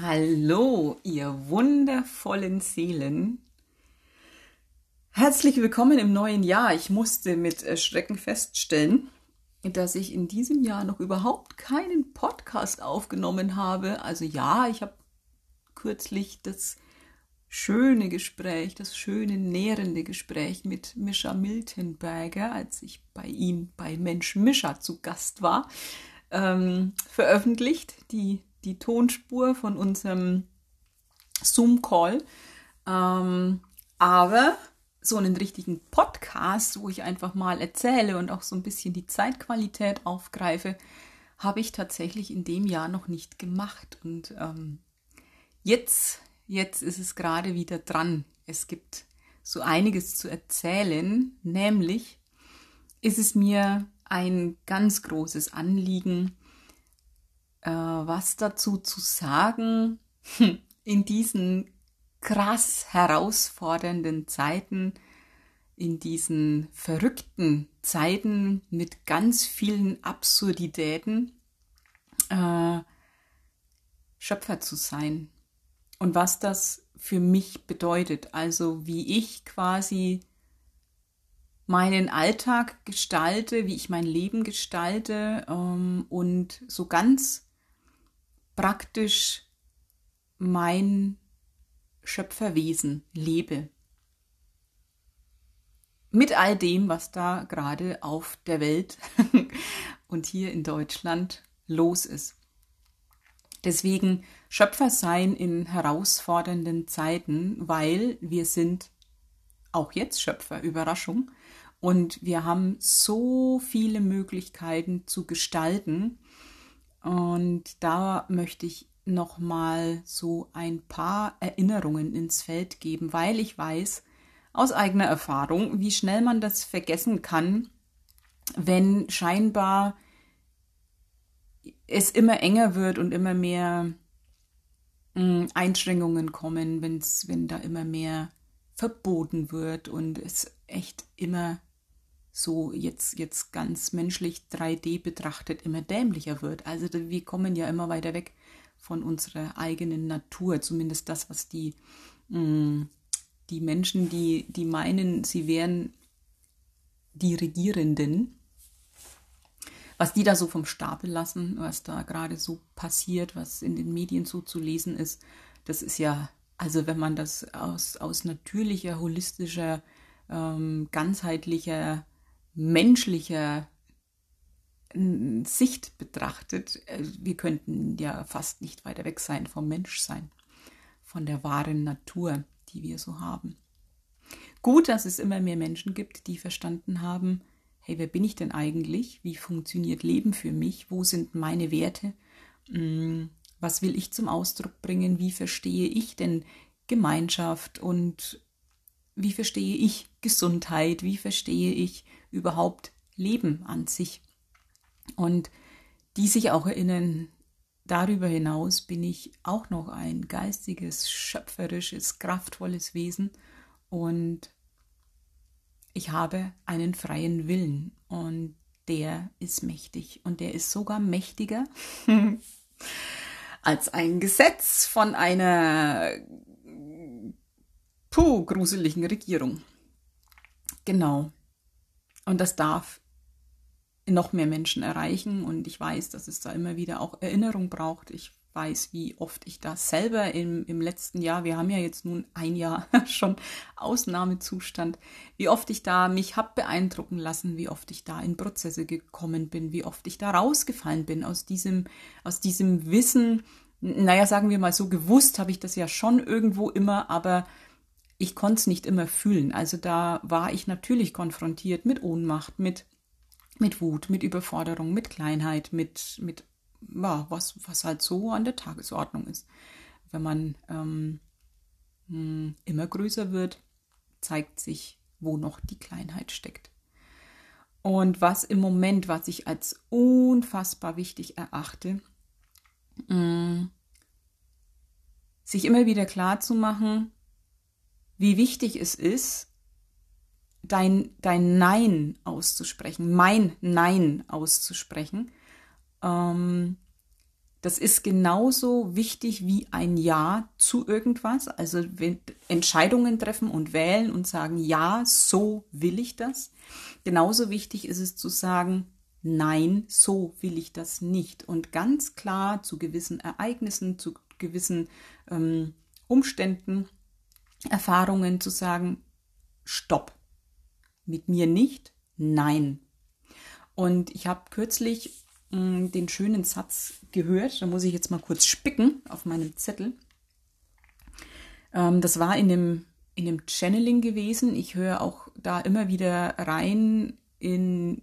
Hallo, ihr wundervollen Seelen. Herzlich willkommen im neuen Jahr. Ich musste mit Schrecken feststellen, dass ich in diesem Jahr noch überhaupt keinen Podcast aufgenommen habe. Also ja, ich habe kürzlich das schöne Gespräch, das schöne nährende Gespräch mit Mischa Miltenberger, als ich bei ihm bei Mensch Mischa zu Gast war, ähm, veröffentlicht. Die die Tonspur von unserem Zoom-Call. Ähm, aber so einen richtigen Podcast, wo ich einfach mal erzähle und auch so ein bisschen die Zeitqualität aufgreife, habe ich tatsächlich in dem Jahr noch nicht gemacht. Und ähm, jetzt, jetzt ist es gerade wieder dran. Es gibt so einiges zu erzählen, nämlich ist es mir ein ganz großes Anliegen, äh, was dazu zu sagen in diesen krass herausfordernden Zeiten, in diesen verrückten Zeiten mit ganz vielen Absurditäten, äh, Schöpfer zu sein. Und was das für mich bedeutet, also wie ich quasi meinen Alltag gestalte, wie ich mein Leben gestalte ähm, und so ganz praktisch mein Schöpferwesen lebe. Mit all dem, was da gerade auf der Welt und hier in Deutschland los ist. Deswegen Schöpfer sein in herausfordernden Zeiten, weil wir sind auch jetzt Schöpfer, Überraschung. Und wir haben so viele Möglichkeiten zu gestalten und da möchte ich nochmal so ein paar Erinnerungen ins Feld geben, weil ich weiß aus eigener Erfahrung, wie schnell man das vergessen kann, wenn scheinbar es immer enger wird und immer mehr hm, Einschränkungen kommen, wenn's, wenn da immer mehr verboten wird und es echt immer so jetzt, jetzt ganz menschlich 3D betrachtet immer dämlicher wird. Also wir kommen ja immer weiter weg von unserer eigenen Natur, zumindest das, was die, mh, mm, die Menschen, die, die meinen, sie wären die Regierenden, was die da so vom Stapel lassen, was da gerade so passiert, was in den Medien so zu lesen ist, das ist ja, also wenn man das aus, aus natürlicher, holistischer, ähm, ganzheitlicher menschlicher Sicht betrachtet, äh, wir könnten ja fast nicht weiter weg sein vom Menschsein, von der wahren Natur, die wir so haben. Gut, dass es immer mehr Menschen gibt, die verstanden haben, hey, wer bin ich denn eigentlich? Wie funktioniert Leben für mich? Wo sind meine Werte? Hm, was will ich zum Ausdruck bringen? Wie verstehe ich denn Gemeinschaft und wie verstehe ich Gesundheit? Wie verstehe ich überhaupt Leben an sich. Und die sich auch erinnern, darüber hinaus bin ich auch noch ein geistiges, schöpferisches, kraftvolles Wesen und ich habe einen freien Willen und der ist mächtig und der ist sogar mächtiger als ein Gesetz von einer puh, gruseligen Regierung. Genau. Und das darf noch mehr Menschen erreichen. Und ich weiß, dass es da immer wieder auch Erinnerung braucht. Ich weiß, wie oft ich da selber im, im letzten Jahr, wir haben ja jetzt nun ein Jahr schon Ausnahmezustand, wie oft ich da mich hab beeindrucken lassen, wie oft ich da in Prozesse gekommen bin, wie oft ich da rausgefallen bin aus diesem, aus diesem Wissen. Naja, sagen wir mal so, gewusst habe ich das ja schon irgendwo immer, aber ich konnte es nicht immer fühlen. Also da war ich natürlich konfrontiert mit Ohnmacht, mit, mit Wut, mit Überforderung, mit Kleinheit, mit, mit ja, was, was halt so an der Tagesordnung ist. Wenn man ähm, hm, immer größer wird, zeigt sich, wo noch die Kleinheit steckt. Und was im Moment, was ich als unfassbar wichtig erachte, mh, hm, sich immer wieder klar zu machen, wie wichtig es ist, dein, dein Nein auszusprechen, mein Nein auszusprechen, ähm, Das ist genauso wichtig wie ein Ja zu irgendwas. Also Entscheidungen treffen und wählen und sagen, ja, so will ich das. Genauso wichtig ist es zu sagen, nein, so will ich das nicht. Und ganz klar zu gewissen Ereignissen, zu gewissen ähm, Umständen, Erfahrungen zu sagen, stopp. Mit mir nicht, nein. Und ich habe kürzlich mh, mm, den schönen Satz gehört, da muss ich jetzt mal kurz spicken auf meinem Zettel. Ähm, das war in dem, in dem Channeling gewesen. Ich höre auch da immer wieder rein in,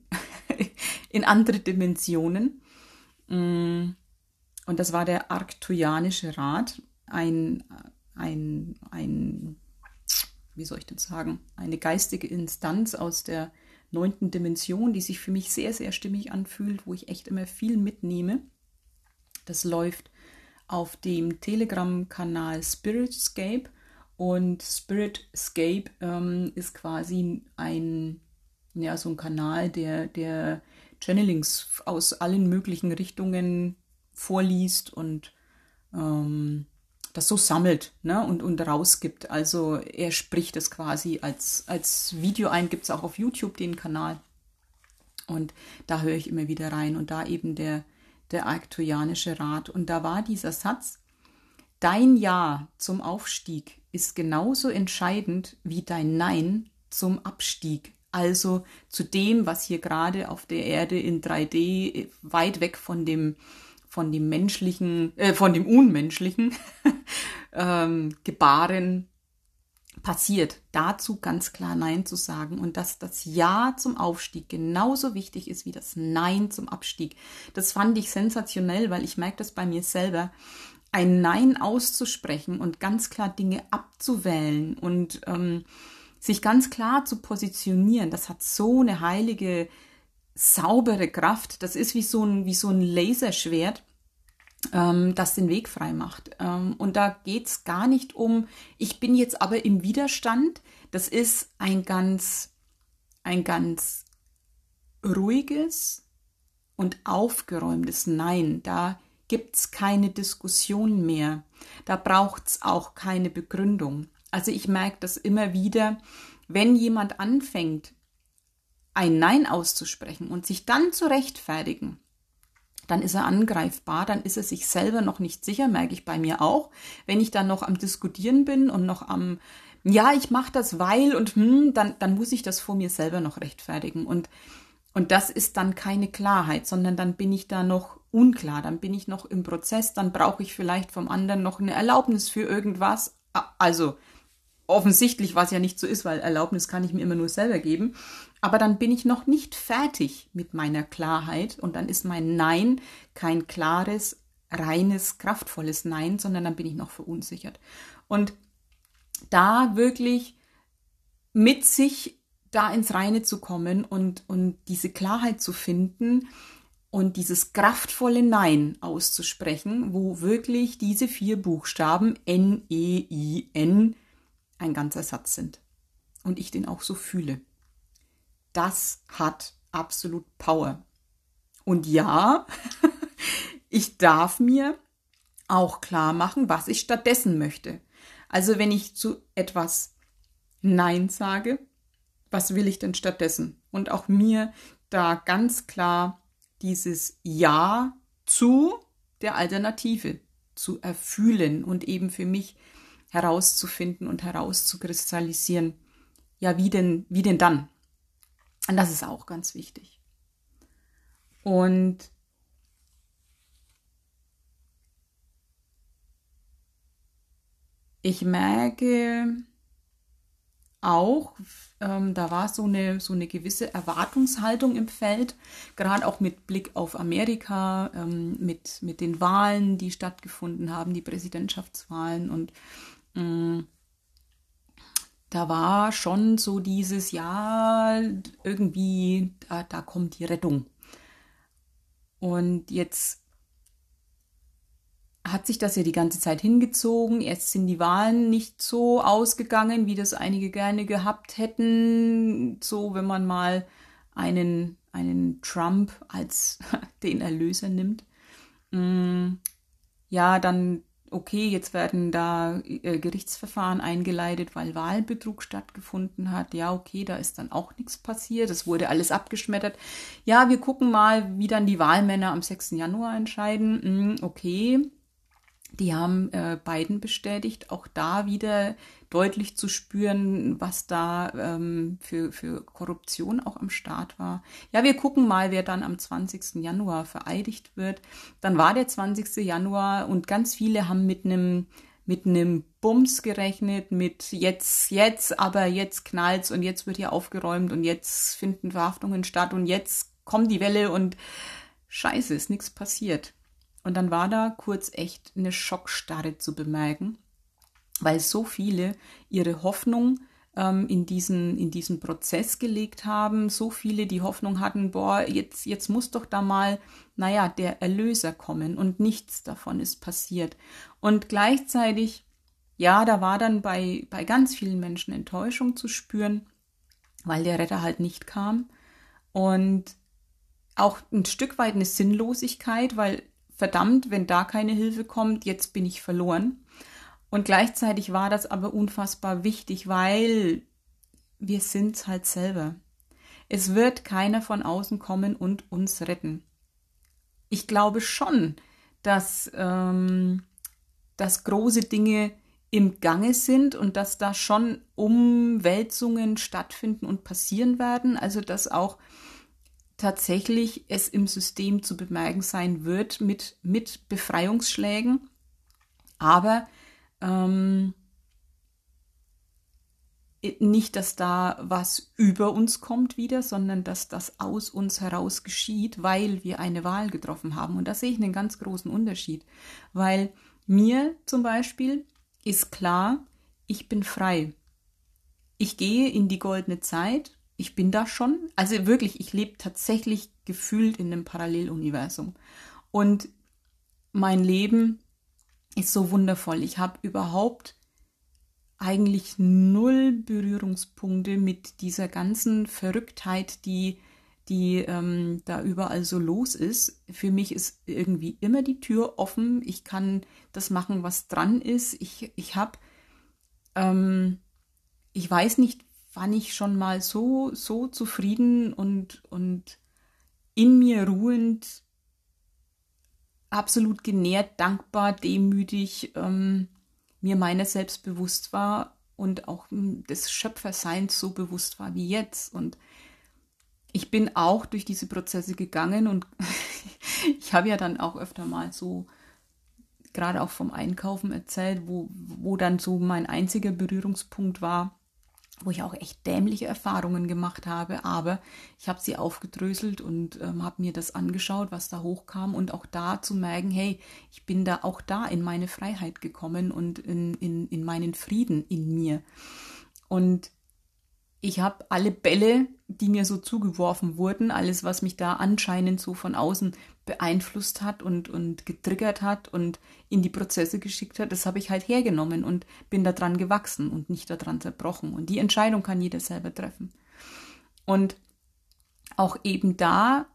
in andere Dimensionen. Mm, und das war der Arcturianische Rat, ein, ein, ein, wie soll ich denn sagen, eine geistige Instanz aus der neunten Dimension, die sich für mich sehr, sehr stimmig anfühlt, wo ich echt immer viel mitnehme. Das läuft auf dem Telegram-Kanal Spiritscape und Spiritscape ähm, ist quasi ein, ja, so ein Kanal, der, der Channelings aus allen möglichen Richtungen vorliest und ähm, das so sammelt ne, und, und rausgibt. Also er spricht es quasi als, als Video ein, gibt es auch auf YouTube den Kanal. Und da höre ich immer wieder rein. Und da eben der, der Arcturianische Rat. Und da war dieser Satz, dein Ja zum Aufstieg ist genauso entscheidend wie dein Nein zum Abstieg. Also zu dem, was hier gerade auf der Erde in 3D weit weg von dem von dem menschlichen, äh, von dem unmenschlichen ähm, Gebaren passiert. Dazu ganz klar Nein zu sagen und dass das Ja zum Aufstieg genauso wichtig ist wie das Nein zum Abstieg. Das fand ich sensationell, weil ich merke das bei mir selber. Ein Nein auszusprechen und ganz klar Dinge abzuwählen und ähm, sich ganz klar zu positionieren, das hat so eine heilige saubere Kraft. Das ist wie so ein, wie so ein Laserschwert, ähm, das den Weg frei macht. Ähm, und da geht es gar nicht um, ich bin jetzt aber im Widerstand. Das ist ein ganz, ein ganz ruhiges und aufgeräumtes Nein. Da gibt es keine Diskussion mehr. Da braucht es auch keine Begründung. Also ich merke das immer wieder, wenn jemand anfängt, ein Nein auszusprechen und sich dann zu rechtfertigen, dann ist er angreifbar, dann ist er sich selber noch nicht sicher, merke ich bei mir auch. Wenn ich dann noch am Diskutieren bin und noch am, ja, ich mache das, weil und hm, dann, dann muss ich das vor mir selber noch rechtfertigen. Und, und das ist dann keine Klarheit, sondern dann bin ich da noch unklar, dann bin ich noch im Prozess, dann brauche ich vielleicht vom anderen noch eine Erlaubnis für irgendwas. Also offensichtlich, was ja nicht so ist, weil Erlaubnis kann ich mir immer nur selber geben. Aber dann bin ich noch nicht fertig mit meiner Klarheit und dann ist mein Nein kein klares, reines, kraftvolles Nein, sondern dann bin ich noch verunsichert. Und da wirklich mit sich da ins Reine zu kommen und, und diese Klarheit zu finden und dieses kraftvolle Nein auszusprechen, wo wirklich diese vier Buchstaben N, E, I, N ein ganzer Satz sind. Und ich den auch so fühle. Das hat absolut Power. Und ja, ich darf mir auch klar machen, was ich stattdessen möchte. Also wenn ich zu etwas Nein sage, was will ich denn stattdessen? Und auch mir da ganz klar dieses Ja zu der Alternative zu erfühlen und eben für mich herauszufinden und herauszukristallisieren. Ja, wie denn, wie denn dann? Und das ist auch ganz wichtig. Und ich merke auch, ähm, da war so eine, so eine gewisse Erwartungshaltung im Feld, gerade auch mit Blick auf Amerika, ähm, mit, mit den Wahlen, die stattgefunden haben, die Präsidentschaftswahlen und Mm. Da war schon so dieses, ja, irgendwie, da, da kommt die Rettung. Und jetzt hat sich das ja die ganze Zeit hingezogen. Erst sind die Wahlen nicht so ausgegangen, wie das einige gerne gehabt hätten. So, wenn man mal einen, einen Trump als den Erlöser nimmt. mm, ja, dann okay, jetzt werden da äh, Gerichtsverfahren eingeleitet, weil Wahlbetrug stattgefunden hat. Ja, okay, da ist dann auch nichts passiert. Es wurde alles abgeschmettert. Ja, wir gucken mal, wie dann die Wahlmänner am 6. Januar entscheiden. Hm, okay, die haben äh, Biden bestätigt, auch da wieder deutlich zu spüren, was da ähm, für, für Korruption auch am Start war. Ja, wir gucken mal, wer dann am 20. Januar vereidigt wird. Dann war der 20. Januar und ganz viele haben mit einem mit einem Bums gerechnet, mit jetzt, jetzt, aber jetzt knallt's und jetzt wird hier aufgeräumt und jetzt finden Verhaftungen statt und jetzt kommt die Welle und scheiße, ist nichts passiert. Und dann war da kurz echt eine Schockstarre zu bemerken, weil so viele ihre Hoffnung ähm, in, diesen, in diesen Prozess gelegt haben, so viele die Hoffnung hatten, boah, jetzt, jetzt muss doch da mal, naja, der Erlöser kommen und nichts davon ist passiert. Und gleichzeitig, ja, da war dann bei, bei ganz vielen Menschen Enttäuschung zu spüren, weil der Retter halt nicht kam. Und auch ein Stück weit eine Sinnlosigkeit, weil verdammt, wenn da keine Hilfe kommt, jetzt bin ich verloren. Und gleichzeitig war das aber unfassbar wichtig, weil wir sind halt selber. Es wird keiner von außen kommen und uns retten. Ich glaube schon, dass, ähm, dass große Dinge im Gange sind und dass da schon Umwälzungen stattfinden und passieren werden. Also dass auch tatsächlich es im System zu bemerken sein wird mit, mit Befreiungsschlägen. Aber ähm, nicht, dass da was über uns kommt wieder, sondern dass das aus uns heraus geschieht, weil wir eine Wahl getroffen haben. Und da sehe ich einen ganz großen Unterschied, weil mir zum Beispiel ist klar, ich bin frei. Ich gehe in die goldene Zeit ich bin da schon. Also wirklich, ich lebe tatsächlich gefühlt in einem Paralleluniversum. Und mein Leben ist so wundervoll. Ich habe überhaupt eigentlich null Berührungspunkte mit dieser ganzen Verrücktheit, die, die ähm, da überall so los ist. Für mich ist irgendwie immer die Tür offen. Ich kann das machen, was dran ist. Ich, ich habe, ähm, ich weiß nicht, wann ich schon mal so, so zufrieden und, und in mir ruhend, absolut genährt, dankbar, demütig ähm, mir meiner selbst bewusst war und auch des Schöpferseins so bewusst war wie jetzt. Und ich bin auch durch diese Prozesse gegangen und ich habe ja dann auch öfter mal so gerade auch vom Einkaufen erzählt, wo, wo dann so mein einziger Berührungspunkt war, wo ich auch echt dämliche Erfahrungen gemacht habe, aber ich habe sie aufgedröselt und ähm, habe mir das angeschaut, was da hochkam und auch da zu merken, hey, ich bin da auch da in meine Freiheit gekommen und in, in, in meinen Frieden in mir. Und ich habe alle Bälle, die mir so zugeworfen wurden, alles, was mich da anscheinend so von außen beeinflusst hat und, und getriggert hat und in die Prozesse geschickt hat, das habe ich halt hergenommen und bin daran gewachsen und nicht daran zerbrochen. Und die Entscheidung kann jeder selber treffen. Und auch eben da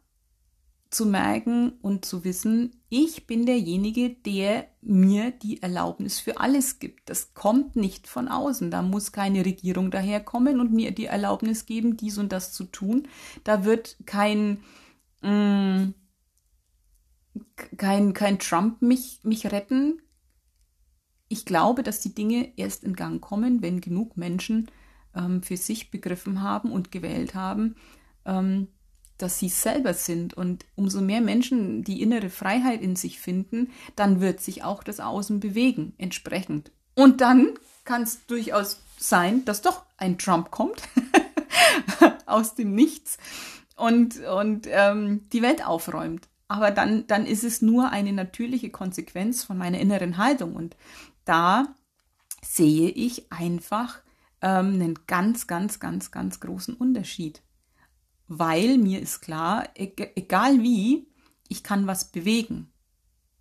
zu merken und zu wissen, ich bin derjenige, der mir die Erlaubnis für alles gibt. Das kommt nicht von außen. Da muss keine Regierung daherkommen und mir die Erlaubnis geben, dies und das zu tun. Da wird kein, mh, mm, kein, kein Trump mich, mich retten. Ich glaube, dass die Dinge erst in Gang kommen, wenn genug Menschen ähm, für sich begriffen haben und gewählt haben, ähm, dass sie selber sind. Und umso mehr Menschen die innere Freiheit in sich finden, dann wird sich auch das Außen bewegen, entsprechend. Und dann kann es durchaus sein, dass doch ein Trump kommt aus dem Nichts und, und ähm, die Welt aufräumt. Aber dann, dann ist es nur eine natürliche Konsequenz von meiner inneren Haltung. Und da sehe ich einfach ähm, einen ganz, ganz, ganz, ganz großen Unterschied weil mir ist klar, egal wie, ich kann was bewegen.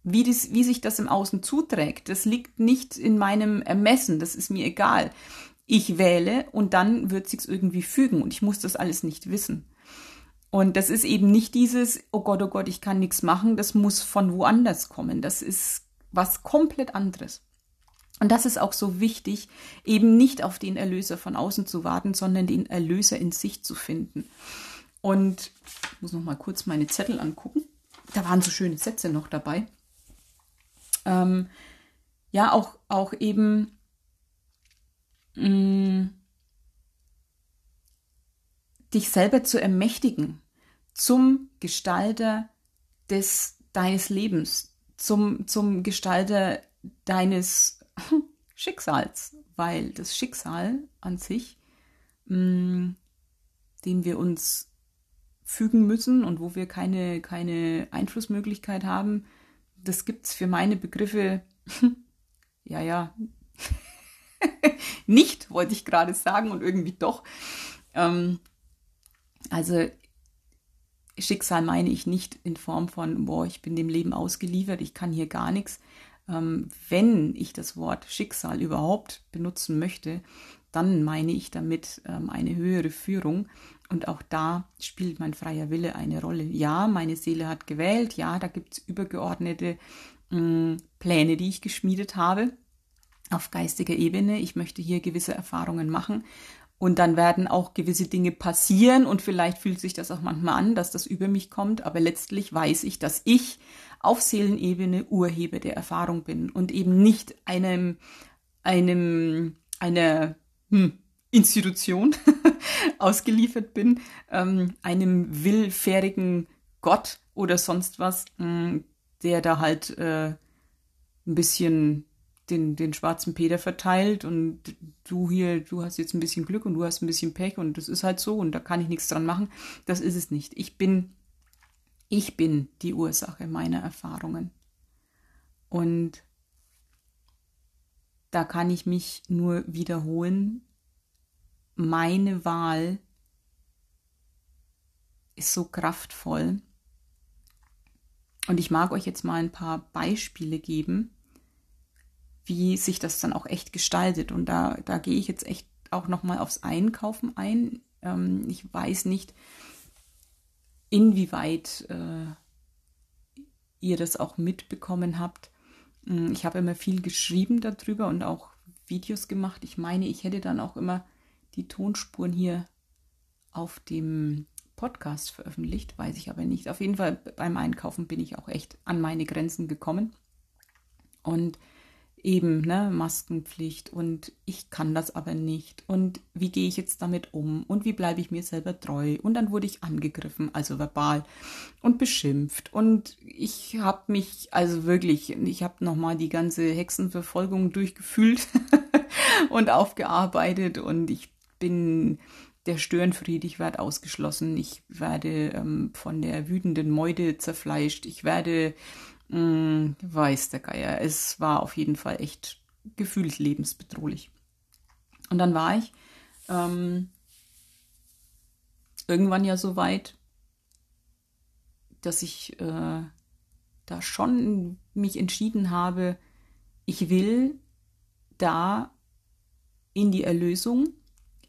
Wie, das, wie sich das im Außen zuträgt, das liegt nicht in meinem Ermessen, das ist mir egal. Ich wähle und dann wird sich's irgendwie fügen und ich muss das alles nicht wissen. Und das ist eben nicht dieses, oh Gott, oh Gott, ich kann nichts machen, das muss von woanders kommen. Das ist was komplett anderes. Und das ist auch so wichtig, eben nicht auf den Erlöser von außen zu warten, sondern den Erlöser in sich zu finden. Und ich muss noch mal kurz meine Zettel angucken. Da waren so schöne Sätze noch dabei. Ähm, ja, auch, auch eben mm, dich selber zu ermächtigen zum Gestalter des deines Lebens, zum, zum Gestalter deines Schicksals, weil das Schicksal an sich, mh, mm, dem wir uns fügen müssen und wo wir keine, keine Einflussmöglichkeit haben, das gibt es für meine Begriffe, ja, ja, nicht, wollte ich gerade sagen und irgendwie doch. Ähm, also Schicksal meine ich nicht in Form von, boah, ich bin dem Leben ausgeliefert, ich kann hier gar nichts. Ähm, wenn ich das Wort Schicksal überhaupt benutzen möchte, dann meine ich damit ähm, eine höhere Führung. Und auch da spielt mein freier Wille eine Rolle. Ja, meine Seele hat gewählt. Ja, da gibt es übergeordnete mh, mm, Pläne, die ich geschmiedet habe auf geistiger Ebene. Ich möchte hier gewisse Erfahrungen machen. Und dann werden auch gewisse Dinge passieren und vielleicht fühlt sich das auch manchmal an, dass das über mich kommt, aber letztlich weiß ich, dass ich auf Seelenebene Urheber der Erfahrung bin und eben nicht einem, einem, einer hm, Institution ausgeliefert bin, ähm, einem willfährigen Gott oder sonst was, mh, hm, der da halt äh, ein bisschen den, den schwarzen Peter verteilt und du hier, du hast jetzt ein bisschen Glück und du hast ein bisschen Pech und das ist halt so und da kann ich nichts dran machen. Das ist es nicht. Ich bin, ich bin die Ursache meiner Erfahrungen. Und da kann ich mich nur wiederholen. Meine Wahl ist so kraftvoll. Und ich mag euch jetzt mal ein paar Beispiele geben, wie sich das dann auch echt gestaltet. Und da, da gehe ich jetzt echt auch nochmal aufs Einkaufen ein. Ähm, ich weiß nicht, inwieweit äh, ihr das auch mitbekommen habt. Hm, ich habe immer viel geschrieben darüber und auch Videos gemacht. Ich meine, ich hätte dann auch immer die Tonspuren hier auf dem Podcast veröffentlicht, weiß ich aber nicht. Auf jeden Fall beim Einkaufen bin ich auch echt an meine Grenzen gekommen. Und eben ne, Maskenpflicht und ich kann das aber nicht. Und wie gehe ich jetzt damit um? Und wie bleibe ich mir selber treu? Und dann wurde ich angegriffen, also verbal und beschimpft. Und ich habe mich also wirklich, ich habe nochmal die ganze Hexenverfolgung durchgefühlt und aufgearbeitet. Und ich bin der Störenfried, ich werde ausgeschlossen, ich werde ähm, von der wütenden Meute zerfleischt, ich werde Mm, weiß der Geier. Es war auf jeden Fall echt gefühlt lebensbedrohlich. Und dann war ich ähm, irgendwann ja so weit, dass ich äh, da schon mich entschieden habe, ich will da in die Erlösung.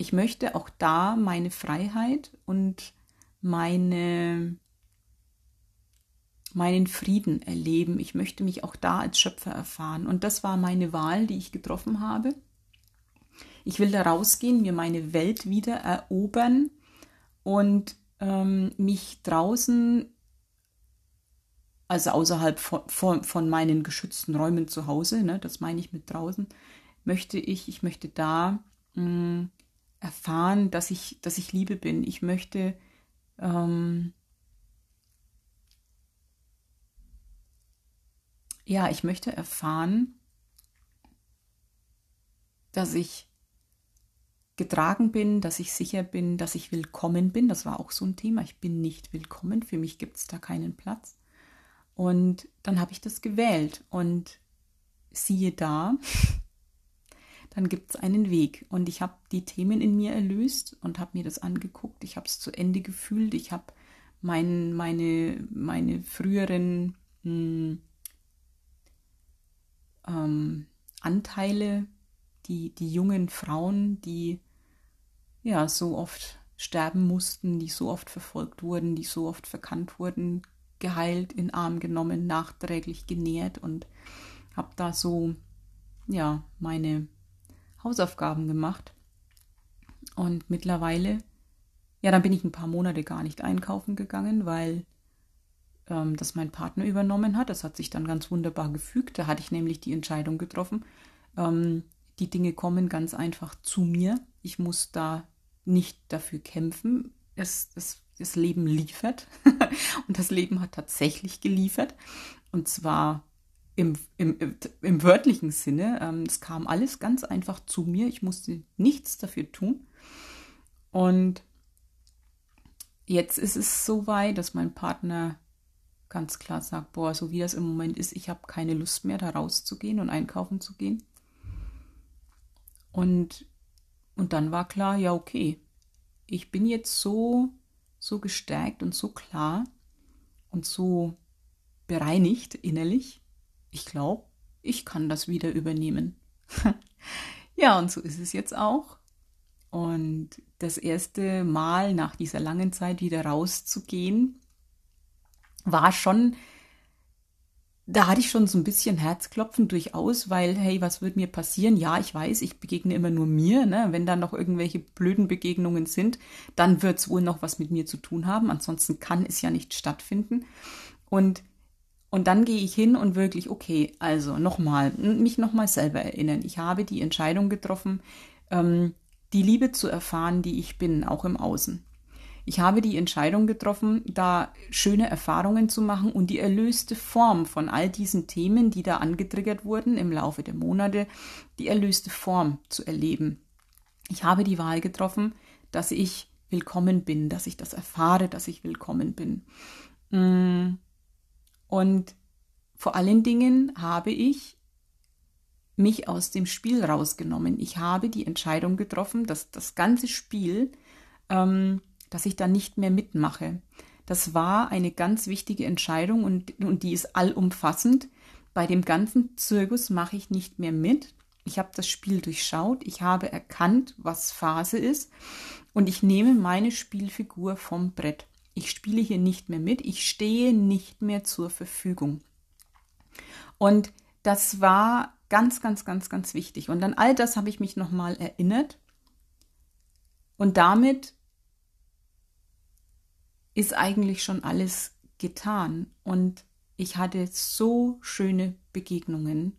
Ich möchte auch da meine Freiheit und meine meinen Frieden erleben. Ich möchte mich auch da als Schöpfer erfahren. Und das war meine Wahl, die ich getroffen habe. Ich will da rausgehen, mir meine Welt wieder erobern und ähm, mich draußen, also außerhalb von, von, von, meinen geschützten Räumen zu Hause, ne, das meine ich mit draußen, möchte ich, ich möchte da mh, mm, erfahren, dass ich, dass ich Liebe bin. Ich möchte ähm, ja, ich möchte erfahren, dass ich getragen bin, dass ich sicher bin, dass ich willkommen bin. Das war auch so ein Thema. Ich bin nicht willkommen. Für mich gibt es da keinen Platz. Und dann habe ich das gewählt und siehe da, dann gibt es einen Weg. Und ich habe die Themen in mir erlöst und habe mir das angeguckt. Ich habe es zu Ende gefühlt. Ich habe mein, meine, meine früheren mh, hm, ähm, Anteile, die, die jungen Frauen, die ja so oft sterben mussten, die so oft verfolgt wurden, die so oft verkannt wurden, geheilt, in Arm genommen, nachträglich genährt und habe da so, ja, meine Hausaufgaben gemacht. Und mittlerweile, ja, dann bin ich ein paar Monate gar nicht einkaufen gegangen, weil ähm, das mein Partner übernommen hat. Das hat sich dann ganz wunderbar gefügt. Da hatte ich nämlich die Entscheidung getroffen. Ähm, die Dinge kommen ganz einfach zu mir. Ich muss da nicht dafür kämpfen. Es, es, das Leben liefert. und das Leben hat tatsächlich geliefert. Und zwar im, im, im wörtlichen Sinne. Ähm, es kam alles ganz einfach zu mir. Ich musste nichts dafür tun. Und jetzt ist es so weit, dass mein Partner ganz klar sagt, boah, so wie das im Moment ist, ich habe keine Lust mehr, da rauszugehen und einkaufen zu gehen. Und, und dann war klar, ja, okay, ich bin jetzt so, so gestärkt und so klar und so bereinigt innerlich. Ich glaube, ich kann das wieder übernehmen. ja, und so ist es jetzt auch. Und das erste Mal nach dieser langen Zeit wieder rauszugehen, war schon, da hatte ich schon so ein bisschen Herzklopfen durchaus, weil, hey, was wird mir passieren? Ja, ich weiß, ich begegne immer nur mir. Ne? Wenn da noch irgendwelche blöden Begegnungen sind, dann wird es wohl noch was mit mir zu tun haben. Ansonsten kann es ja nicht stattfinden. Und, und dann gehe ich hin und wirklich, okay, also nochmal, mich nochmal selber erinnern. Ich habe die Entscheidung getroffen, ähm, die Liebe zu erfahren, die ich bin, auch im Außen. Ich habe die Entscheidung getroffen, da schöne Erfahrungen zu machen und die erlöste Form von all diesen Themen, die da angetriggert wurden im Laufe der Monate, die erlöste Form zu erleben. Ich habe die Wahl getroffen, dass ich willkommen bin, dass ich das erfahre, dass ich willkommen bin. Mm. Und vor allen Dingen habe ich mich aus dem Spiel rausgenommen. Ich habe die Entscheidung getroffen, dass das ganze Spiel ähm, dass ich da nicht mehr mitmache. Das war eine ganz wichtige Entscheidung und, und die ist allumfassend. Bei dem ganzen Zirkus mache ich nicht mehr mit. Ich habe das Spiel durchschaut, ich habe erkannt, was Phase ist und ich nehme meine Spielfigur vom Brett. Ich spiele hier nicht mehr mit, ich stehe nicht mehr zur Verfügung. Und das war ganz, ganz, ganz, ganz wichtig. Und an all das habe ich mich nochmal erinnert. Und damit ist eigentlich schon alles getan. Und ich hatte so schöne Begegnungen,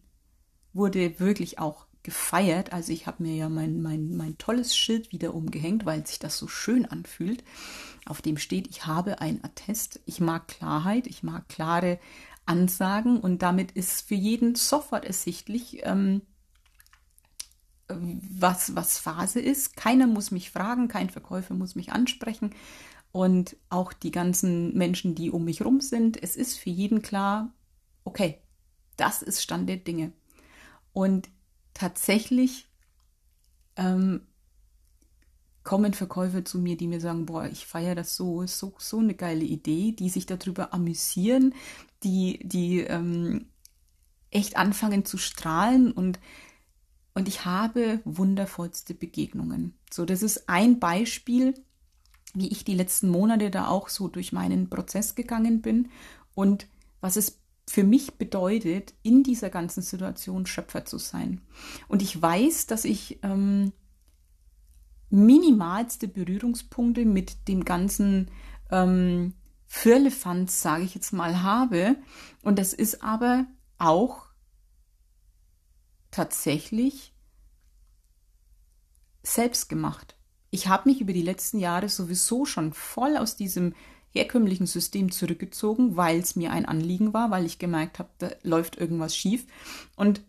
wurde wirklich auch gefeiert. Also ich habe mir ja mein, mein, mein tolles Schild wieder umgehängt, weil sich das so schön anfühlt. Auf dem steht, ich habe ein Attest. Ich mag Klarheit, ich mag klare Ansagen und damit ist für jeden sofort ersichtlich, ähm, was, was Phase ist. Keiner muss mich fragen, kein Verkäufer muss mich ansprechen und auch die ganzen Menschen, die um mich rum sind. Es ist für jeden klar, okay, das ist Stand der Dinge. Und tatsächlich ähm, kommen Verkäufer zu mir, die mir sagen, boah, ich feiere das so, so, so eine geile Idee, die sich darüber amüsieren, die, die ähm, echt anfangen zu strahlen und und ich habe wundervollste Begegnungen. So, das ist ein Beispiel, wie ich die letzten Monate da auch so durch meinen Prozess gegangen bin und was es für mich bedeutet, in dieser ganzen Situation Schöpfer zu sein. Und ich weiß, dass ich ähm, minimalste Berührungspunkte mit dem ganzen ähm, Firlefanz, sage ich jetzt mal, habe. Und das ist aber auch tatsächlich selbst gemacht ich habe mich über die letzten Jahre sowieso schon voll aus diesem herkömmlichen System zurückgezogen, weil es mir ein Anliegen war, weil ich gemerkt habe, da läuft irgendwas schief. Und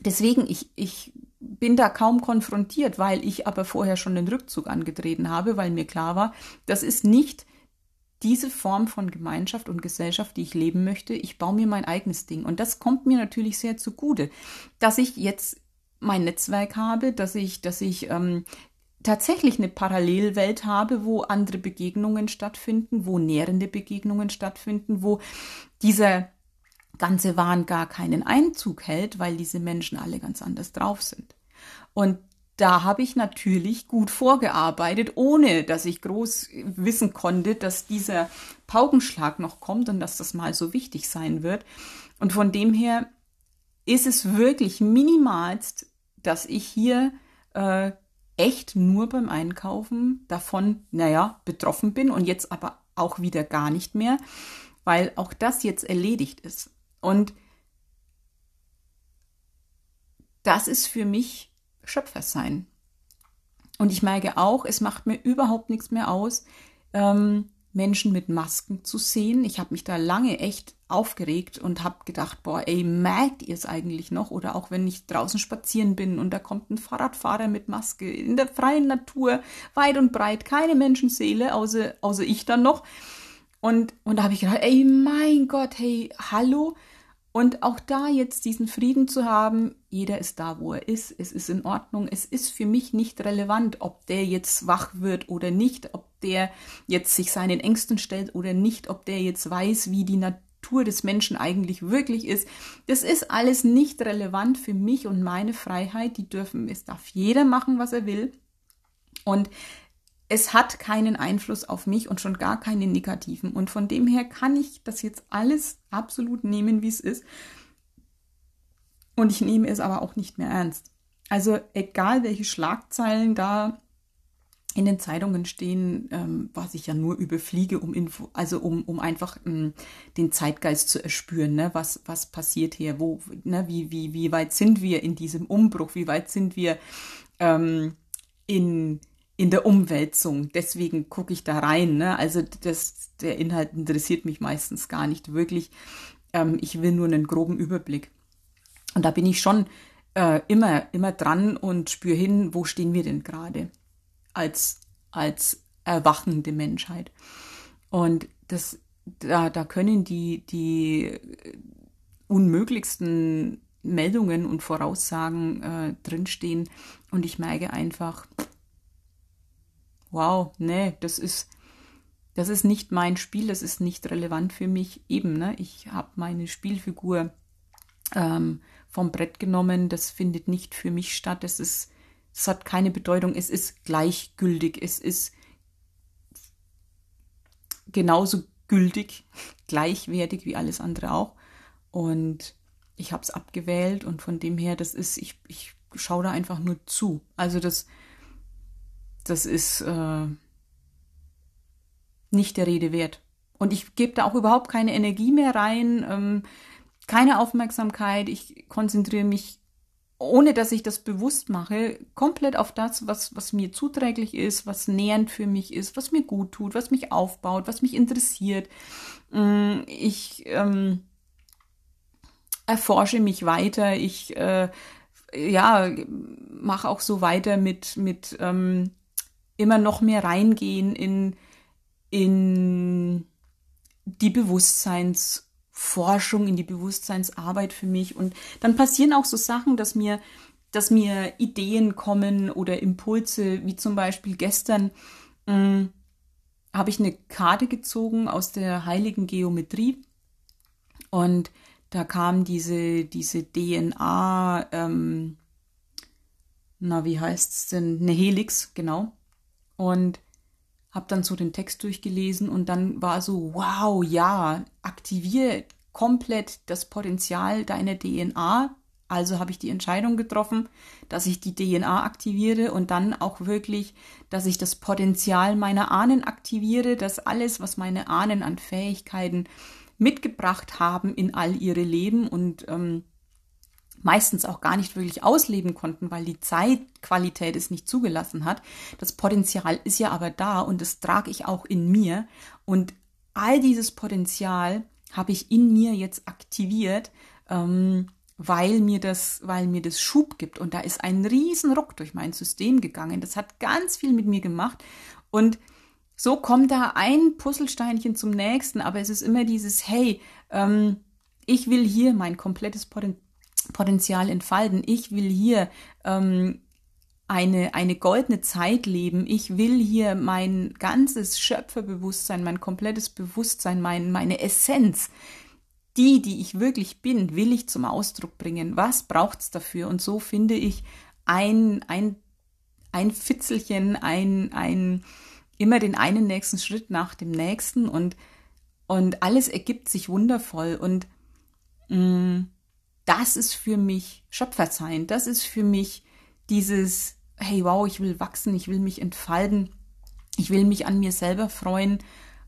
deswegen, ich, ich bin da kaum konfrontiert, weil ich aber vorher schon den Rückzug angetreten habe, weil mir klar war, das ist nicht diese Form von Gemeinschaft und Gesellschaft, die ich leben möchte. Ich baue mir mein eigenes Ding. Und das kommt mir natürlich sehr zugute, dass ich jetzt mein Netzwerk habe, dass ich, dass ich ähm, tatsächlich eine Parallelwelt habe, wo andere Begegnungen stattfinden, wo nährende Begegnungen stattfinden, wo dieser ganze Wahn gar keinen Einzug hält, weil diese Menschen alle ganz anders drauf sind. Und da habe ich natürlich gut vorgearbeitet, ohne dass ich groß wissen konnte, dass dieser Paukenschlag noch kommt und dass das mal so wichtig sein wird. Und von dem her ist es wirklich minimalst, dass ich hier äh, echt nur beim Einkaufen davon, naja, betroffen bin und jetzt aber auch wieder gar nicht mehr, weil auch das jetzt erledigt ist. Und das ist für mich Schöpfersein. Und ich merke auch, es macht mir überhaupt nichts mehr aus, ähm, Menschen mit Masken zu sehen. Ich habe mich da lange echt aufgeregt und habe gedacht, boah, ey, merkt ihr es eigentlich noch? Oder auch wenn ich draußen spazieren bin und da kommt ein Fahrradfahrer mit Maske in der freien Natur, weit und breit, keine Menschenseele, außer, außer ich dann noch. Und, und da habe ich gedacht, ey, mein Gott, hey, hallo, und auch da jetzt diesen Frieden zu haben, jeder ist da, wo er ist, es ist in Ordnung, es ist für mich nicht relevant, ob der jetzt wach wird oder nicht, ob der jetzt sich seinen Ängsten stellt oder nicht, ob der jetzt weiß, wie die Natur des Menschen eigentlich wirklich ist. Das ist alles nicht relevant für mich und meine Freiheit. Die dürfen, es darf jeder machen, was er will. Und es hat keinen Einfluss auf mich und schon gar keinen negativen. Und von dem her kann ich das jetzt alles absolut nehmen, wie es ist. Und ich nehme es aber auch nicht mehr ernst. Also egal, welche Schlagzeilen da in den Zeitungen stehen, ähm, was ich ja nur überfliege, um Info, also um, um einfach ähm, den Zeitgeist zu erspüren, ne? was, was passiert hier, wo, ne? wie, wie, wie weit sind wir in diesem Umbruch, wie weit sind wir ähm, in in der Umwälzung. Deswegen gucke ich da rein. Ne? Also das, der Inhalt interessiert mich meistens gar nicht wirklich. Ähm, ich will nur einen groben Überblick. Und da bin ich schon äh, immer, immer dran und spüre hin, wo stehen wir denn gerade als, als erwachende Menschheit. Und das, da, da können die, die unmöglichsten Meldungen und Voraussagen äh, drinstehen. Und ich merke einfach, wow, nee, das ist, das ist nicht mein Spiel, das ist nicht relevant für mich. Eben, ne? Ich habe meine Spielfigur ähm, vom Brett genommen, das findet nicht für mich statt, das ist, es hat keine Bedeutung, es ist gleichgültig, es ist genauso gültig, gleichwertig wie alles andere auch. Und ich habe es abgewählt und von dem her, das ist, ich, ich schaue da einfach nur zu. Also das, das ist äh, nicht der Rede wert. Und ich gebe da auch überhaupt keine Energie mehr rein, ähm, keine Aufmerksamkeit. Ich konzentriere mich, ohne dass ich das bewusst mache, komplett auf das, was, was mir zuträglich ist, was nähernd für mich ist, was mir gut tut, was mich aufbaut, was mich interessiert. Ähm, ich ähm, erforsche mich weiter. Ich äh, ja, mache auch so weiter mit, mit ähm, immer noch mehr reingehen in, in die Bewusstseinsforschung, in die Bewusstseinsarbeit für mich. Und dann passieren auch so Sachen, dass mir, dass mir Ideen kommen oder Impulse, wie zum Beispiel gestern hm, habe ich eine Karte gezogen aus der heiligen Geometrie und da kam diese, diese DNA, ähm, na, wie heißt es denn? Eine Helix, genau und habe dann so den Text durchgelesen und dann war so, wow, ja, aktiviere komplett das Potenzial deiner DNA. Also habe ich die Entscheidung getroffen, dass ich die DNA aktiviere und dann auch wirklich, dass ich das Potenzial meiner Ahnen aktiviere, dass alles, was meine Ahnen an Fähigkeiten mitgebracht haben in all ihre Leben und ähm, meistens auch gar nicht wirklich ausleben konnten, weil die Zeitqualität es nicht zugelassen hat. Das Potenzial ist ja aber da und das trage ich auch in mir. Und all dieses Potenzial habe ich in mir jetzt aktiviert, ähm, weil mir das, weil mir das Schub gibt. Und da ist ein Riesenruck durch mein System gegangen. Das hat ganz viel mit mir gemacht. Und so kommt da ein Puzzlesteinchen zum nächsten, aber es ist immer dieses, hey, ähm, ich will hier mein komplettes Potenzial Potenzial entfalten. Ich will hier ähm, eine, eine goldene Zeit leben. Ich will hier mein ganzes Schöpferbewusstsein, mein komplettes Bewusstsein, mein, meine Essenz, die, die ich wirklich bin, will ich zum Ausdruck bringen. Was braucht es dafür? Und so finde ich ein, ein ein Fitzelchen, ein, ein, immer den einen nächsten Schritt nach dem nächsten und, und alles ergibt sich wundervoll und mh, mm, das ist für mich Schöpfersein, das ist für mich dieses, hey wow, ich will wachsen, ich will mich entfalten, ich will mich an mir selber freuen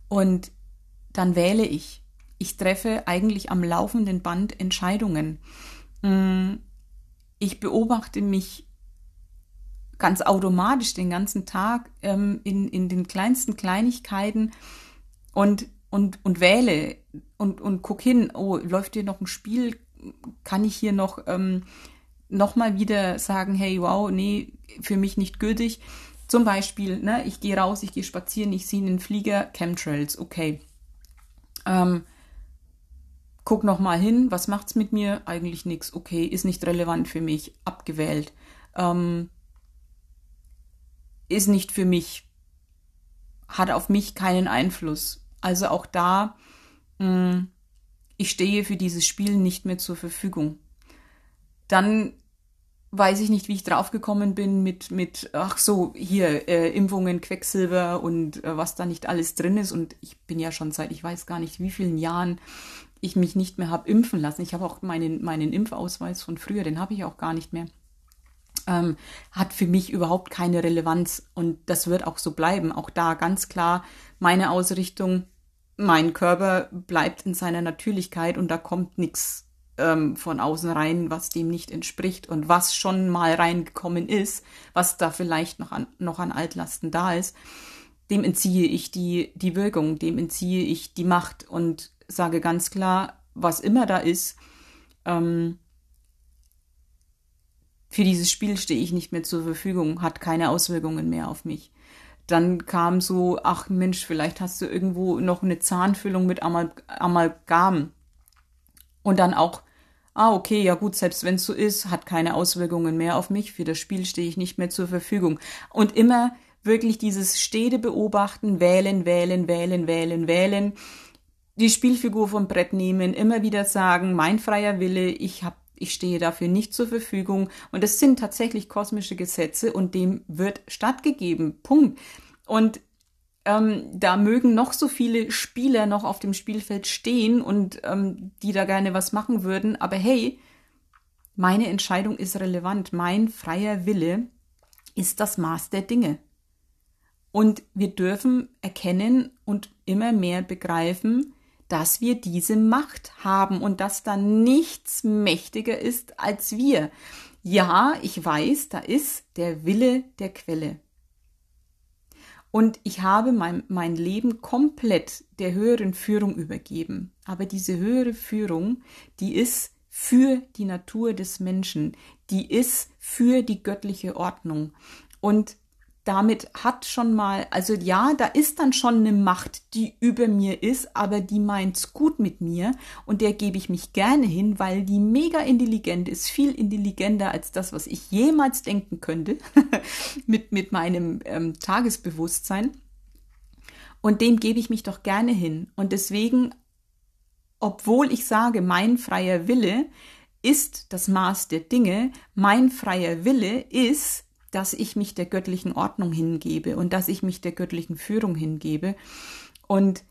und dann wähle ich. Ich treffe eigentlich am laufenden Band Entscheidungen. Mm, ich beobachte mich ganz automatisch den ganzen Tag ähm, in, in den kleinsten Kleinigkeiten und, und, und wähle und, und guck hin, oh, läuft hier noch ein Spiel? Kann ich hier noch, ähm, noch mal wieder sagen, hey, wow, nee, für mich nicht gültig. Zum Beispiel, ne, ich gehe raus, ich gehe spazieren, ich sehe einen Flieger, Chemtrails, okay. Ähm, guck noch mal hin, was macht's mit mir? Eigentlich nichts, okay, ist nicht relevant für mich, abgewählt. Ähm, ist nicht für mich, hat auf mich keinen Einfluss. Also auch da, mh, mm, ich stehe für dieses Spiel nicht mehr zur Verfügung. Dann weiß ich nicht, wie ich draufgekommen bin mit, mit, ach so, hier, äh, Impfungen, Quecksilber und äh, was da nicht alles drin ist. Und ich bin ja schon seit, ich weiß gar nicht, wie vielen Jahren ich mich nicht mehr habe impfen lassen. Ich habe auch meinen, meinen Impfausweis von früher, den habe ich auch gar nicht mehr ähm, hat für mich überhaupt keine Relevanz und das wird auch so bleiben. Auch da ganz klar meine Ausrichtung, mein Körper bleibt in seiner Natürlichkeit und da kommt nichts ähm, von außen rein, was dem nicht entspricht und was schon mal reingekommen ist, was da vielleicht noch an, noch an Altlasten da ist, dem entziehe ich die, die Wirkung, dem entziehe ich die Macht und sage ganz klar, was immer da ist, ähm, für dieses Spiel stehe ich nicht mehr zur Verfügung, hat keine Auswirkungen mehr auf mich. Dann kam so, ach Mensch, vielleicht hast du irgendwo noch eine Zahnfüllung mit Amal Amalgam. Und dann auch, ah, okay, ja gut, selbst wenn es so ist, hat keine Auswirkungen mehr auf mich. Für das Spiel stehe ich nicht mehr zur Verfügung. Und immer wirklich dieses stete Beobachten, wählen, wählen, wählen, wählen, wählen, die Spielfigur vom Brett nehmen, immer wieder sagen, mein freier Wille, ich habe ich stehe dafür nicht zur Verfügung und es sind tatsächlich kosmische Gesetze und dem wird stattgegeben. Punkt. Und ähm, da mögen noch so viele Spieler noch auf dem Spielfeld stehen und ähm, die da gerne was machen würden, aber hey, meine Entscheidung ist relevant. Mein freier Wille ist das Maß der Dinge. Und wir dürfen erkennen und immer mehr begreifen, dass wir diese Macht haben und dass da nichts mächtiger ist als wir. Ja, ich weiß, da ist der Wille der Quelle. Und ich habe mein, mein Leben komplett der höheren Führung übergeben. Aber diese höhere Führung, die ist für die Natur des Menschen, die ist für die göttliche Ordnung. Und damit hat schon mal, also ja, da ist dann schon eine Macht, die über mir ist, aber die meint's gut mit mir und der gebe ich mich gerne hin, weil die mega intelligent ist, viel intelligenter als das, was ich jemals denken könnte mit, mit meinem ähm, Tagesbewusstsein. Und dem gebe ich mich doch gerne hin. Und deswegen, obwohl ich sage, mein freier Wille ist das Maß der Dinge, mein freier Wille ist, dass ich mich der göttlichen Ordnung hingebe und dass ich mich der göttlichen Führung hingebe und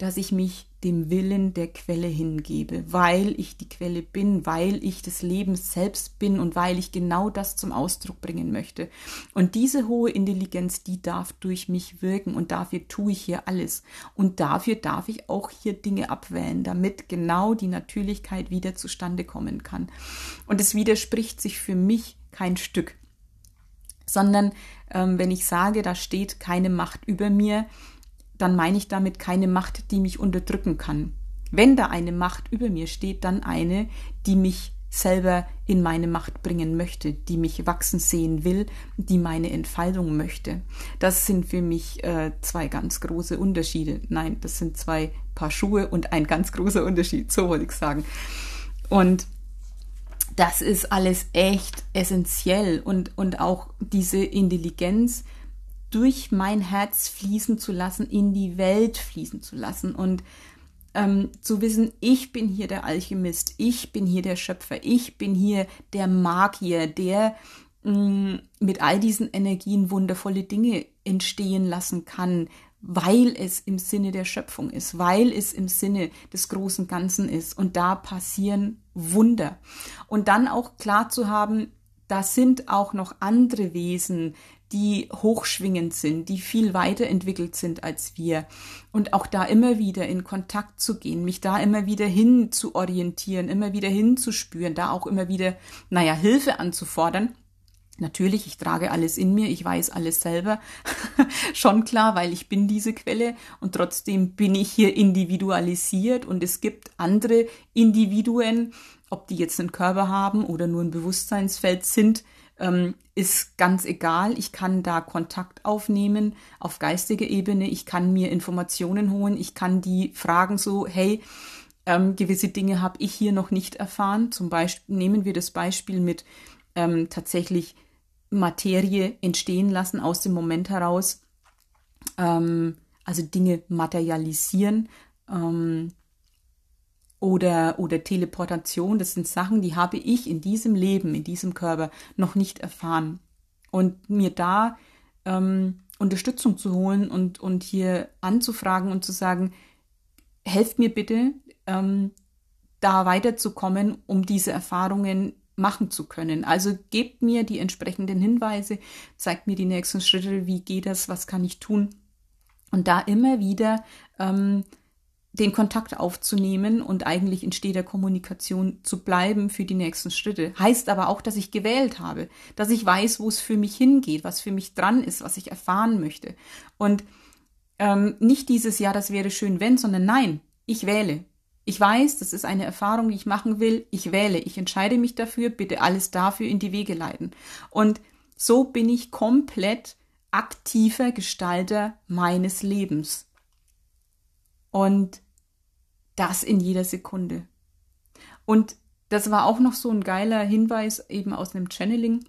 dass ich mich dem Willen der Quelle hingebe, weil ich die Quelle bin, weil ich des Lebens selbst bin und weil ich genau das zum Ausdruck bringen möchte. Und diese hohe Intelligenz, die darf durch mich wirken und dafür tue ich hier alles. Und dafür darf ich auch hier Dinge abwählen, damit genau die Natürlichkeit wieder zustande kommen kann. Und es widerspricht sich für mich kein Stück sondern ähm, wenn ich sage, da steht keine Macht über mir, dann meine ich damit keine Macht, die mich unterdrücken kann. Wenn da eine Macht über mir steht, dann eine, die mich selber in meine Macht bringen möchte, die mich wachsen sehen will, die meine Entfaltung möchte. Das sind für mich äh, zwei ganz große Unterschiede. Nein, das sind zwei Paar Schuhe und ein ganz großer Unterschied, so wollte ich sagen. Und das ist alles echt essentiell und, und auch diese Intelligenz durch mein Herz fließen zu lassen, in die Welt fließen zu lassen und ähm, zu wissen, ich bin hier der Alchemist, ich bin hier der Schöpfer, ich bin hier der Magier, der mm, mit all diesen Energien wundervolle Dinge entstehen lassen kann, weil es im Sinne der Schöpfung ist, weil es im Sinne des großen Ganzen ist. Und da passieren Wunder. Und dann auch klar zu haben, da sind auch noch andere Wesen, die hochschwingend sind, die viel weiterentwickelt sind als wir. Und auch da immer wieder in Kontakt zu gehen, mich da immer wieder hin zu orientieren, immer wieder hinzuspüren, da auch immer wieder, naja, Hilfe anzufordern. Natürlich, ich trage alles in mir, ich weiß alles selber. Schon klar, weil ich bin diese Quelle und trotzdem bin ich hier individualisiert und es gibt andere Individuen, ob die jetzt einen Körper haben oder nur ein Bewusstseinsfeld sind, ähm, ist ganz egal. Ich kann da Kontakt aufnehmen auf geistiger Ebene. Ich kann mir Informationen holen. Ich kann die fragen so, hey, ähm, gewisse Dinge habe ich hier noch nicht erfahren. Zum Beispiel nehmen wir das Beispiel mit ähm, tatsächlich Materie entstehen lassen aus dem Moment heraus. Ähm, also Dinge materialisieren. Ähm, oder, oder Teleportation, das sind Sachen, die habe ich in diesem Leben, in diesem Körper noch nicht erfahren. Und mir da ähm, Unterstützung zu holen und, und hier anzufragen und zu sagen, helft mir bitte, ähm, da weiterzukommen, um diese Erfahrungen machen zu können. Also gebt mir die entsprechenden Hinweise, zeigt mir die nächsten Schritte, wie geht das, was kann ich tun. Und da immer wieder ähm, den Kontakt aufzunehmen und eigentlich in steter Kommunikation zu bleiben für die nächsten Schritte. Heißt aber auch, dass ich gewählt habe, dass ich weiß, wo es für mich hingeht, was für mich dran ist, was ich erfahren möchte. Und ähm, nicht dieses Jahr, das wäre schön, wenn, sondern nein, ich wähle. Ich weiß, das ist eine Erfahrung, die ich machen will. Ich wähle, ich entscheide mich dafür, bitte alles dafür in die Wege leiten. Und so bin ich komplett aktiver Gestalter meines Lebens. Und das in jeder Sekunde. Und das war auch noch so ein geiler Hinweis eben aus einem Channeling.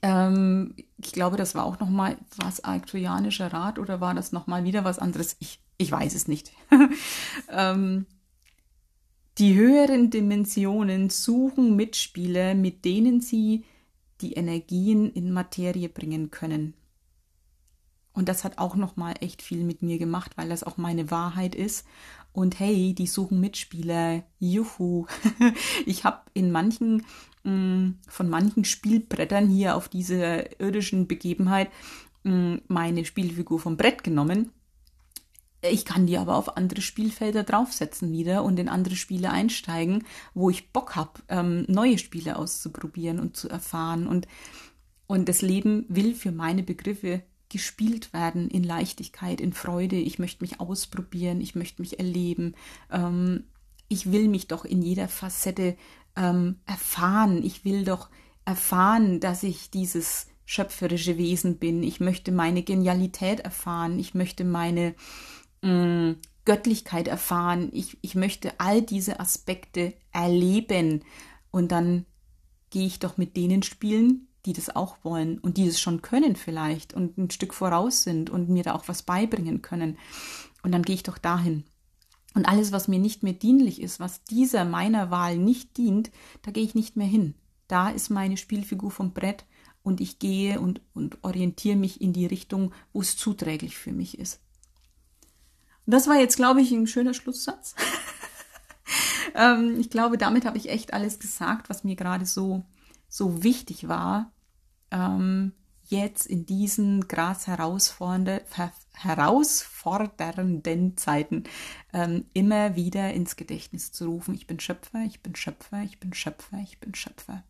Ähm, ich glaube, das war auch noch mal was arktoianischer Rat oder war das noch mal wieder was anderes? Ich, ich weiß es nicht. ähm, die höheren Dimensionen suchen Mitspieler, mit denen sie die Energien in Materie bringen können. Und das hat auch noch mal echt viel mit mir gemacht, weil das auch meine Wahrheit ist. Und hey, die suchen Mitspieler. Juhu. ich habe in manchen mm, von manchen Spielbrettern hier auf dieser irdischen Begebenheit mm, meine Spielfigur vom Brett genommen. Ich kann die aber auf andere Spielfelder draufsetzen wieder und in andere Spiele einsteigen, wo ich Bock habe, ähm, neue Spiele auszuprobieren und zu erfahren. Und, und das Leben will für meine Begriffe gespielt werden in Leichtigkeit, in Freude. Ich möchte mich ausprobieren, ich möchte mich erleben. Ähm, ich will mich doch in jeder Facette ähm, erfahren. Ich will doch erfahren, dass ich dieses schöpferische Wesen bin. Ich möchte meine Genialität erfahren. Ich möchte meine mh, mm, Göttlichkeit erfahren. Ich, ich möchte all diese Aspekte erleben. Und dann gehe ich doch mit denen spielen, die das auch wollen und die es schon können vielleicht und ein Stück voraus sind und mir da auch was beibringen können. Und dann gehe ich doch dahin. Und alles, was mir nicht mehr dienlich ist, was dieser meiner Wahl nicht dient, da gehe ich nicht mehr hin. Da ist meine Spielfigur vom Brett und ich gehe und, und orientiere mich in die Richtung, wo es zuträglich für mich ist. Das war jetzt, glaube ich, ein schöner Schlusssatz. ähm, ich glaube, damit habe ich echt alles gesagt, was mir gerade so, so wichtig war, ähm, jetzt in diesen krass herausfordernde, herausfordernden Zeiten ähm, immer wieder ins Gedächtnis zu rufen, ich bin Schöpfer, ich bin Schöpfer, ich bin Schöpfer, ich bin Schöpfer.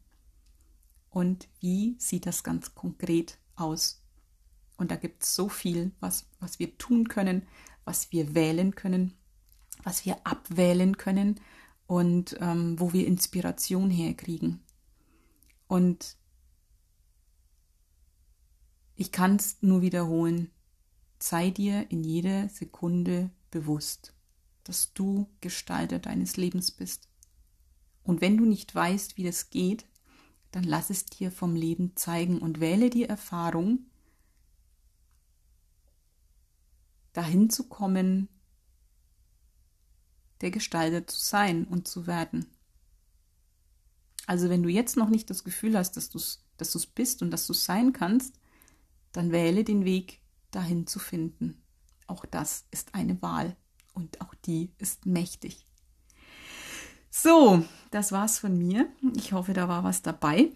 Und wie sieht das ganz konkret aus? Und da gibt es so viel, was, was wir tun können, was wir wählen können, was wir abwählen können und ähm, wo wir Inspiration herkriegen. Und ich kann es nur wiederholen. Sei dir in jeder Sekunde bewusst, dass du Gestalter deines Lebens bist. Und wenn du nicht weißt, wie das geht, dann lass es dir vom Leben zeigen und wähle die Erfahrung, dahin zu kommen, der Gestalter zu sein und zu werden. Also wenn du jetzt noch nicht das Gefühl hast, dass du es dass bist und dass du es sein kannst, dann wähle den Weg, dahin zu finden. Auch das ist eine Wahl und auch die ist mächtig. So, das war's von mir. Ich hoffe, da war was dabei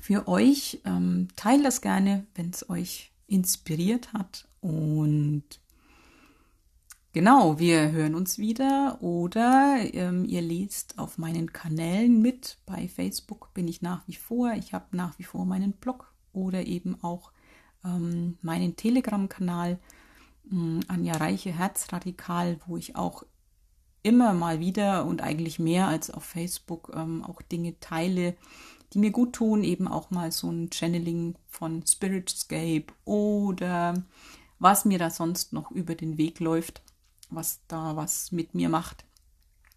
für euch. Ähm, teilt das gerne, wenn es euch inspiriert hat. Und genau, wir hören uns wieder oder ähm, ihr lest auf meinen Kanälen mit. Bei Facebook bin ich nach wie vor. Ich habe nach wie vor meinen Blog oder eben auch ähm, meinen Telegram-Kanal äh, Anja Reiche Herzradikal, wo ich auch immer mal wieder und eigentlich mehr als auf Facebook ähm, auch Dinge teile, die mir gut tun, eben auch mal so ein Channeling von Spiritscape oder was mir da sonst noch über den Weg läuft, was da was mit mir macht.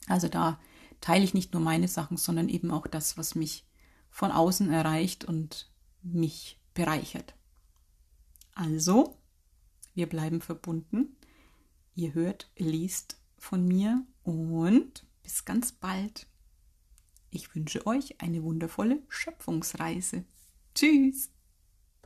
Also da teile ich nicht nur meine Sachen, sondern eben auch das, was mich von außen erreicht und mich bereichert. Also, wir bleiben verbunden. Ihr hört, liest von mir und bis ganz bald. Ich wünsche euch eine wundervolle Schöpfungsreise. Tschüss!